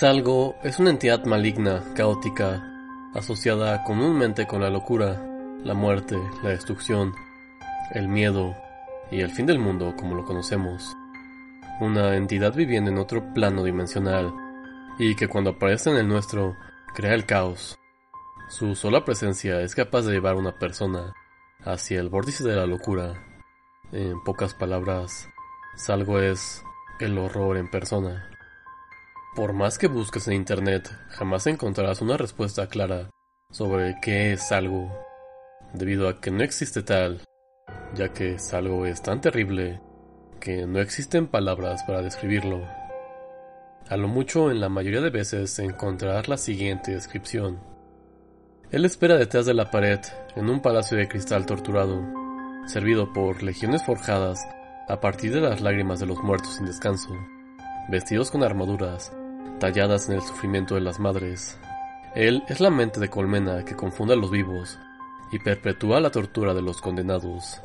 Salgo es una entidad maligna, caótica, asociada comúnmente con la locura, la muerte, la destrucción, el miedo y el fin del mundo como lo conocemos. Una entidad viviendo en otro plano dimensional y que cuando aparece en el nuestro crea el caos. Su sola presencia es capaz de llevar a una persona hacia el vórtice de la locura. En pocas palabras, Salgo es el horror en persona. Por más que busques en Internet, jamás encontrarás una respuesta clara sobre qué es algo, debido a que no existe tal, ya que algo es tan terrible que no existen palabras para describirlo. A lo mucho, en la mayoría de veces encontrarás la siguiente descripción. Él espera detrás de la pared, en un palacio de cristal torturado, servido por legiones forjadas a partir de las lágrimas de los muertos sin descanso, vestidos con armaduras, talladas en el sufrimiento de las madres. Él es la mente de colmena que confunde a los vivos y perpetúa la tortura de los condenados.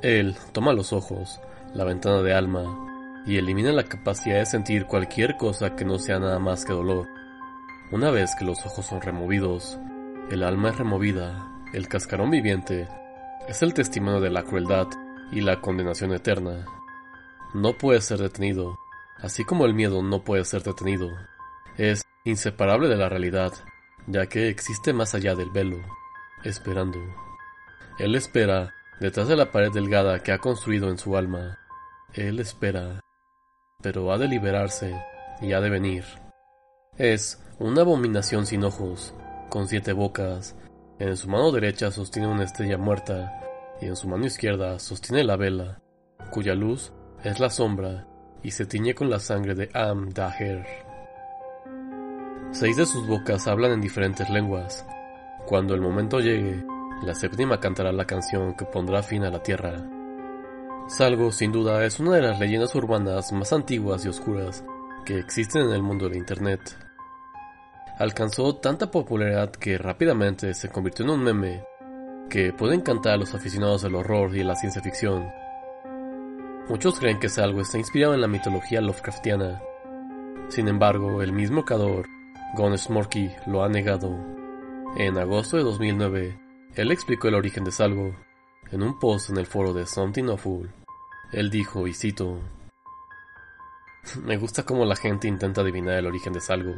Él toma los ojos, la ventana de alma, y elimina la capacidad de sentir cualquier cosa que no sea nada más que dolor. Una vez que los ojos son removidos, el alma es removida, el cascarón viviente es el testimonio de la crueldad y la condenación eterna. No puede ser detenido, así como el miedo no puede ser detenido, es inseparable de la realidad, ya que existe más allá del velo, esperando. Él espera detrás de la pared delgada que ha construido en su alma. Él espera, pero ha de liberarse y ha de venir. Es una abominación sin ojos, con siete bocas. En su mano derecha sostiene una estrella muerta y en su mano izquierda sostiene la vela, cuya luz es la sombra y se tiñe con la sangre de Am Daher. Seis de sus bocas hablan en diferentes lenguas. Cuando el momento llegue, la séptima cantará la canción que pondrá fin a la tierra. Salgo, sin duda, es una de las leyendas urbanas más antiguas y oscuras que existen en el mundo de Internet. Alcanzó tanta popularidad que rápidamente se convirtió en un meme que puede encantar a los aficionados del horror y la ciencia ficción. Muchos creen que Salgo está inspirado en la mitología Lovecraftiana. Sin embargo, el mismo creador, Gon Smorky, lo ha negado. En agosto de 2009, él explicó el origen de Salgo en un post en el foro de Something Awful. Él dijo, y cito, Me gusta cómo la gente intenta adivinar el origen de Salgo,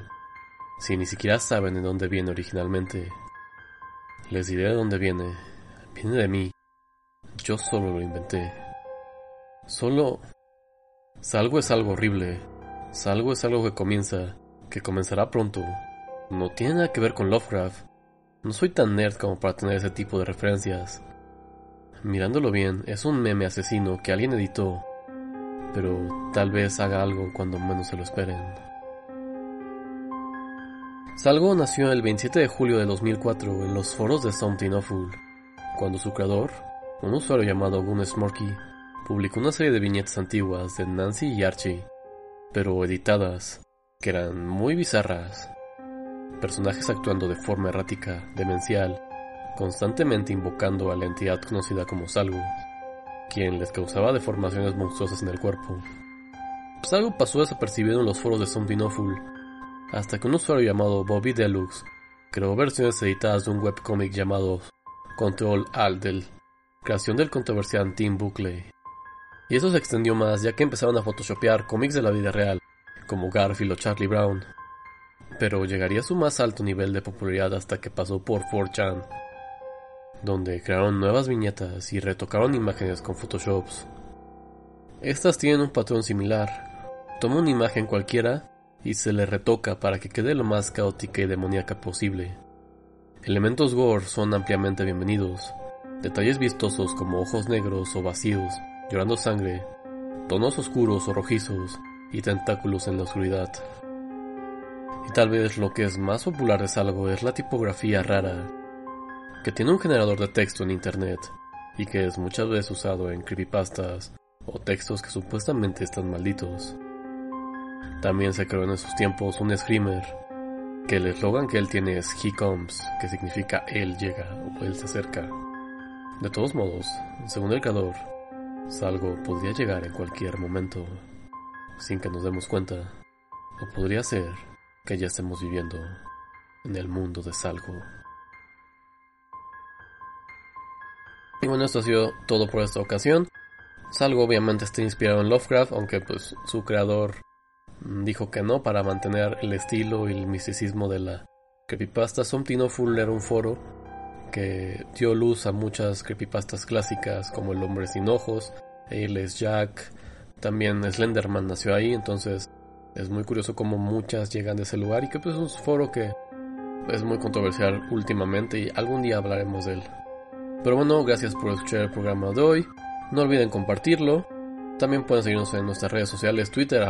si ni siquiera saben de dónde viene originalmente. Les diré de dónde viene. Viene de mí. Yo solo lo inventé. Solo... Salgo es algo horrible. Salgo es algo que comienza, que comenzará pronto. No tiene nada que ver con Lovecraft. No soy tan nerd como para tener ese tipo de referencias. Mirándolo bien, es un meme asesino que alguien editó, pero tal vez haga algo cuando menos se lo esperen. Salgo nació el 27 de julio de 2004 en los foros de Something Awful, cuando su creador, un usuario llamado Gunnar Smorky, publicó una serie de viñetas antiguas de Nancy y Archie, pero editadas, que eran muy bizarras. Personajes actuando de forma errática, demencial, constantemente invocando a la entidad conocida como Salgo, quien les causaba deformaciones monstruosas en el cuerpo. Salgo pasó desapercibido en los foros de Awful, hasta que un usuario llamado Bobby Deluxe creó versiones editadas de un webcomic llamado Control Alt del creación del controversial Tim Buckley. Y eso se extendió más ya que empezaron a photoshopear cómics de la vida real, como Garfield o Charlie Brown. Pero llegaría a su más alto nivel de popularidad hasta que pasó por 4chan, donde crearon nuevas viñetas y retocaron imágenes con photoshops. Estas tienen un patrón similar. Toma una imagen cualquiera y se le retoca para que quede lo más caótica y demoníaca posible. Elementos gore son ampliamente bienvenidos. Detalles vistosos como ojos negros o vacíos, llorando sangre, tonos oscuros o rojizos y tentáculos en la oscuridad. Y tal vez lo que es más popular de algo es la tipografía rara, que tiene un generador de texto en internet y que es muchas veces usado en creepypastas o textos que supuestamente están malditos. También se creó en esos tiempos un screamer, que el eslogan que él tiene es He comes, que significa él llega o él se acerca. De todos modos, según el creador, Salgo podría llegar en cualquier momento, sin que nos demos cuenta, o podría ser que ya estemos viviendo en el mundo de Salgo. Y bueno, esto ha sido todo por esta ocasión. Salgo obviamente está inspirado en Lovecraft, aunque pues su creador dijo que no para mantener el estilo y el misticismo de la creepypasta. Something Full un foro que dio luz a muchas creepypastas clásicas como El hombre sin ojos, es Jack, también Slenderman nació ahí, entonces es muy curioso cómo muchas llegan de ese lugar y que pues es un foro que es muy controversial últimamente y algún día hablaremos de él. Pero bueno, gracias por escuchar el programa de hoy. No olviden compartirlo. También pueden seguirnos en nuestras redes sociales, Twitter,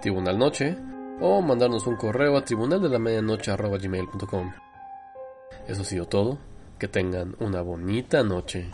tribunalnoche, o mandarnos un correo a tribunal de la medianoche arroba gmail.com. Eso ha sido todo. Que tengan una bonita noche.